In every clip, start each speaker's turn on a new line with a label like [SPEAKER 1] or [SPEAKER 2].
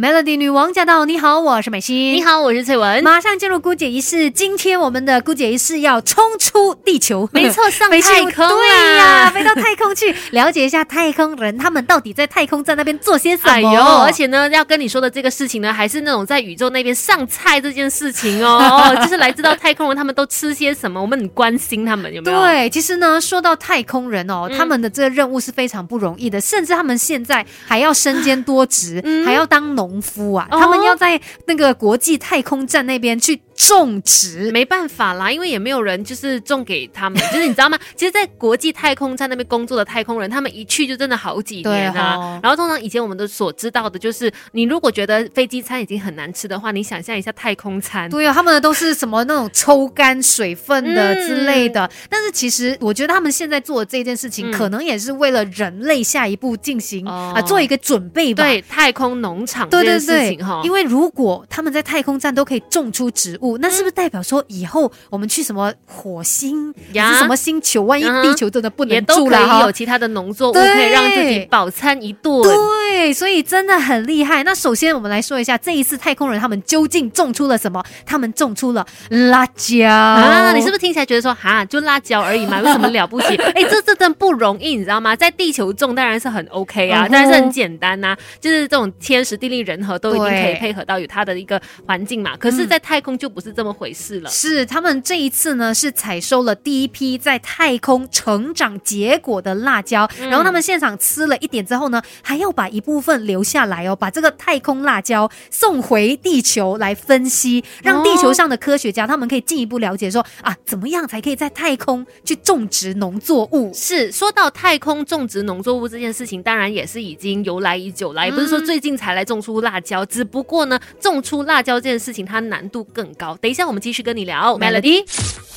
[SPEAKER 1] Melody 女王驾到！你好，我是美心。
[SPEAKER 2] 你好，我是翠文。
[SPEAKER 1] 马上进入姑姐仪式，今天我们的姑姐仪式要冲出地球，
[SPEAKER 2] 没错，上 太空
[SPEAKER 1] 对呀，飞到太空去 了解一下太空人他们到底在太空站那边做些什么。哎呦，
[SPEAKER 2] 而且呢，要跟你说的这个事情呢，还是那种在宇宙那边上菜这件事情哦，就是来知道太空人他们都吃些什么，我们很关心他们有没有？
[SPEAKER 1] 对，其实呢，说到太空人哦，他们的这个任务是非常不容易的，甚至他们现在还要身兼多职，还要当农。农夫啊，他们要在那个国际太空站那边去。种植
[SPEAKER 2] 没办法啦，因为也没有人就是种给他们，就是你知道吗？其实，在国际太空站那边工作的太空人，他们一去就真的好几年啊。然后，通常以前我们都所知道的就是，你如果觉得飞机餐已经很难吃的话，你想象一下太空餐。
[SPEAKER 1] 对啊，他们的都是什么那种抽干水分的之类的。但是，其实我觉得他们现在做的这件事情，可能也是为了人类下一步进行啊做一个准备吧。
[SPEAKER 2] 对，太空农场这件事情哈，
[SPEAKER 1] 因为如果他们在太空站都可以种出植物。那是不是代表说以后我们去什么火星还是什么星球？万一地球真的不能住了
[SPEAKER 2] 哈，有其他的农作物可以让自己饱餐一顿。
[SPEAKER 1] 对，所以真的很厉害。那首先我们来说一下这一次太空人他们究竟种出了什么？他们种出了辣椒啊！
[SPEAKER 2] 你是不是听起来觉得说哈，就辣椒而已嘛，有什么 了不起？哎，这这真不容易，你知道吗？在地球种当然是很 OK 啊，当然是很简单呐，就是这种天时地利人和都已经可以配合到有它的一个环境嘛。可是，在太空就不是。是这么回事了，
[SPEAKER 1] 是他们这一次呢，是采收了第一批在太空成长结果的辣椒，然后他们现场吃了一点之后呢，还要把一部分留下来哦，把这个太空辣椒送回地球来分析，让地球上的科学家他们可以进一步了解说啊，怎么样才可以在太空去种植农作物？
[SPEAKER 2] 是说到太空种植农作物这件事情，当然也是已经由来已久了，也不是说最近才来种出辣椒，只不过呢，种出辣椒这件事情它难度更高。等一下，我们继续跟你聊 Melody。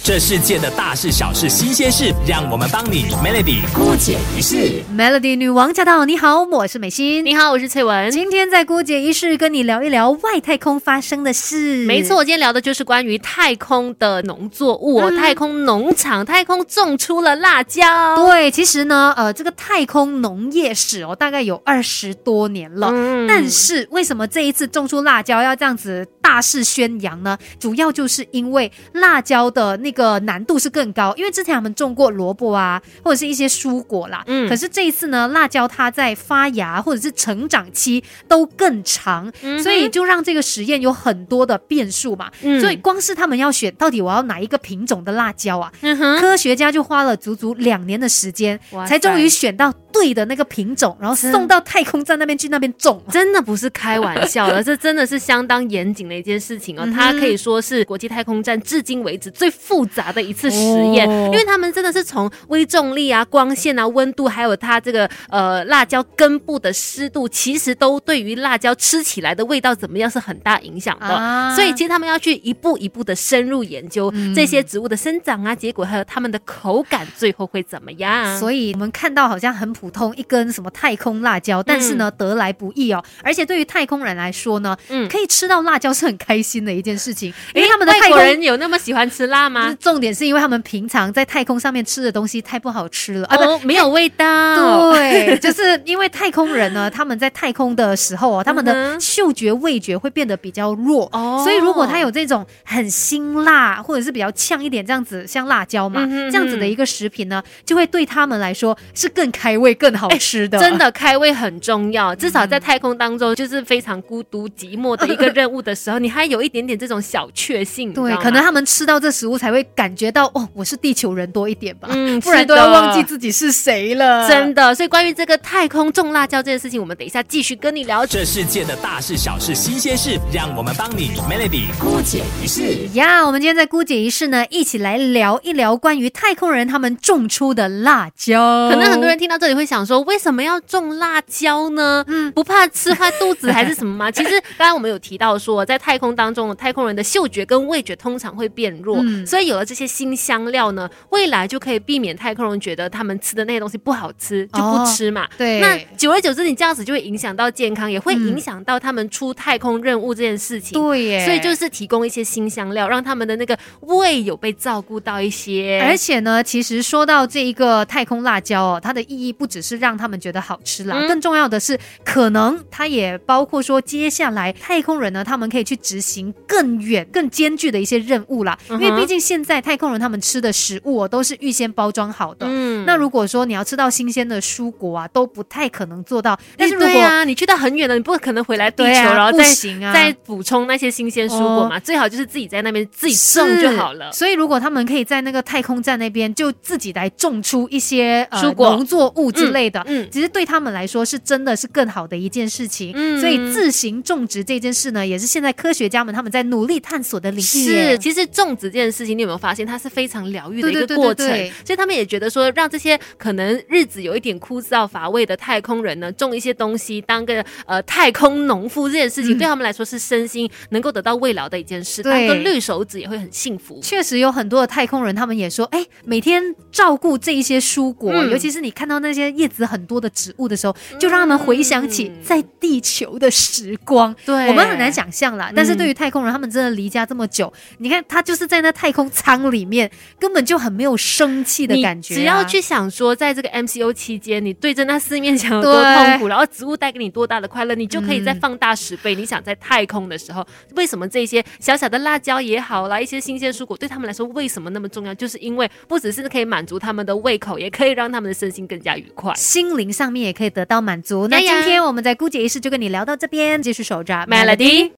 [SPEAKER 3] 这世界的大事小事新鲜事，让我们帮你 Melody 姑姐一世。
[SPEAKER 1] Melody 女王驾到！你好，我是美心。
[SPEAKER 2] 你好，我是翠文。
[SPEAKER 1] 今天在姑姐一世跟你聊一聊外太空发生的事。
[SPEAKER 2] 没错，我今天聊的就是关于太空的农作物，太空农场，太空种出了辣椒。
[SPEAKER 1] 对，其实呢，呃，这个太空农业史哦，大概有二十多年了。嗯。但是为什么这一次种出辣椒要这样子大肆宣扬呢？主要就是因为辣椒的那。个难度是更高，因为之前我们种过萝卜啊，或者是一些蔬果啦。嗯，可是这一次呢，辣椒它在发芽或者是成长期都更长，所以就让这个实验有很多的变数嘛。嗯，所以光是他们要选到底我要哪一个品种的辣椒啊，科学家就花了足足两年的时间，才终于选到对的那个品种，然后送到太空站那边去那边种。
[SPEAKER 2] 真的不是开玩笑的，这真的是相当严谨的一件事情哦。它可以说是国际太空站至今为止最复。复杂的一次实验，因为他们真的是从微重力啊、光线啊、温度，还有它这个呃辣椒根部的湿度，其实都对于辣椒吃起来的味道怎么样是很大影响的。所以其实他们要去一步一步的深入研究这些植物的生长啊、结果，还有它们的口感，最后会怎么样？
[SPEAKER 1] 所以我们看到好像很普通一根什么太空辣椒，但是呢得来不易哦。而且对于太空人来说呢，嗯，可以吃到辣椒是很开心的一件事情，因为他们的
[SPEAKER 2] 外国人有那么喜欢吃辣吗？
[SPEAKER 1] 重点是因为他们平常在太空上面吃的东西太不好吃了啊，不
[SPEAKER 2] 没有味道。
[SPEAKER 1] 对，就是因为太空人呢，他们在太空的时候哦，他们的嗅觉味觉会变得比较弱，哦所以如果他有这种很辛辣或者是比较呛一点这样子，像辣椒嘛，这样子的一个食品呢，就会对他们来说是更开胃、更好吃的。
[SPEAKER 2] 真的开胃很重要，至少在太空当中就是非常孤独寂寞的一个任务的时候，你还有一点点这种小确幸。
[SPEAKER 1] 对，可能他们吃到这食物才会。感觉到哦，我是地球人多一点吧，嗯，不然都要忘记自己是谁了。
[SPEAKER 2] 真的，所以关于这个太空种辣椒这件事情，我们等一下继续跟你聊。
[SPEAKER 3] 这世界的大事小事新鲜事，让我们帮你 Melody 姑姐仪式
[SPEAKER 1] 呀。我们今天在姑姐仪式呢，一起来聊一聊关于太空人他们种出的辣椒。
[SPEAKER 2] 可能很多人听到这里会想说，为什么要种辣椒呢？嗯，不怕吃坏肚子还是什么吗？其实刚刚我们有提到说，在太空当中，太空人的嗅觉跟味觉通常会变弱，所以有了这些新香料呢，未来就可以避免太空人觉得他们吃的那些东西不好吃，就不吃嘛。
[SPEAKER 1] 对，
[SPEAKER 2] 那久而久之，你这样子就会影响到健康，也会影响到他们出太空任务这件事情。
[SPEAKER 1] 对耶，
[SPEAKER 2] 所以就是提供一些新香料，让他们的那个胃有被照顾到一些。
[SPEAKER 1] 而且呢，其实说到这一个太空辣椒哦，它的意义不只是让他们觉得好吃啦，更重要的是，可能它也包括说，接下来太空人呢，他们可以去执行更远、更艰巨的一些任务啦。因为毕竟现在太空人他们吃的食物哦，都是预先包装好的。嗯，那如果说你要吃到新鲜的蔬果啊，都不太可能做到。但是如果啊
[SPEAKER 2] 你去到很远的，你不可能回来地球，然后再行啊再补充那些新鲜蔬果嘛？最好就是自己在那边自己种就好了。
[SPEAKER 1] 所以如果他们可以在那个太空站那边就自己来种出一些
[SPEAKER 2] 蔬果、
[SPEAKER 1] 农作物之类的，嗯，其实对他们来说是真的是更好的一件事情。嗯，所以自行种植这件事呢，也是现在科学家们他们在努力探索的领域。
[SPEAKER 2] 是，其实种植这件事情，你有没有发现它是非常疗愈的一个过程？所以他们也觉得说，让这些可能日子有一点枯燥乏味的太空人呢，种一些东西，当个呃太空农夫这件事情，对他们来说是身心能够得到慰劳的一件事。当个绿手指也会很幸福。
[SPEAKER 1] 确实有很多的太空人，他们也说，哎，每天照顾这一些蔬果，尤其是你看到那些叶子很多的植物的时候，就让他们回想起在地球的时光。
[SPEAKER 2] 对，
[SPEAKER 1] 我们很难想象啦。但是对于太空人，他们真的离家这么久，你看他就是在那太空舱里面，根本就很没有生气的感觉。
[SPEAKER 2] 只要去想说，在这个 MCO 期间，你对着那四面墙有多痛苦，然后植物带给你多大的快乐，你就可以再放大十倍。你想在太空的时候，为什么这些小小的辣椒也好啦，一些新鲜蔬果对他们来说为什么那么重要？就是因为不只是可以满足他们的胃口，也可以让他们的身心更加愉快，
[SPEAKER 1] 心灵上面也可以得到满足。那今天我们在姑姐仪式就跟你聊到这边，继续守着
[SPEAKER 2] Melody。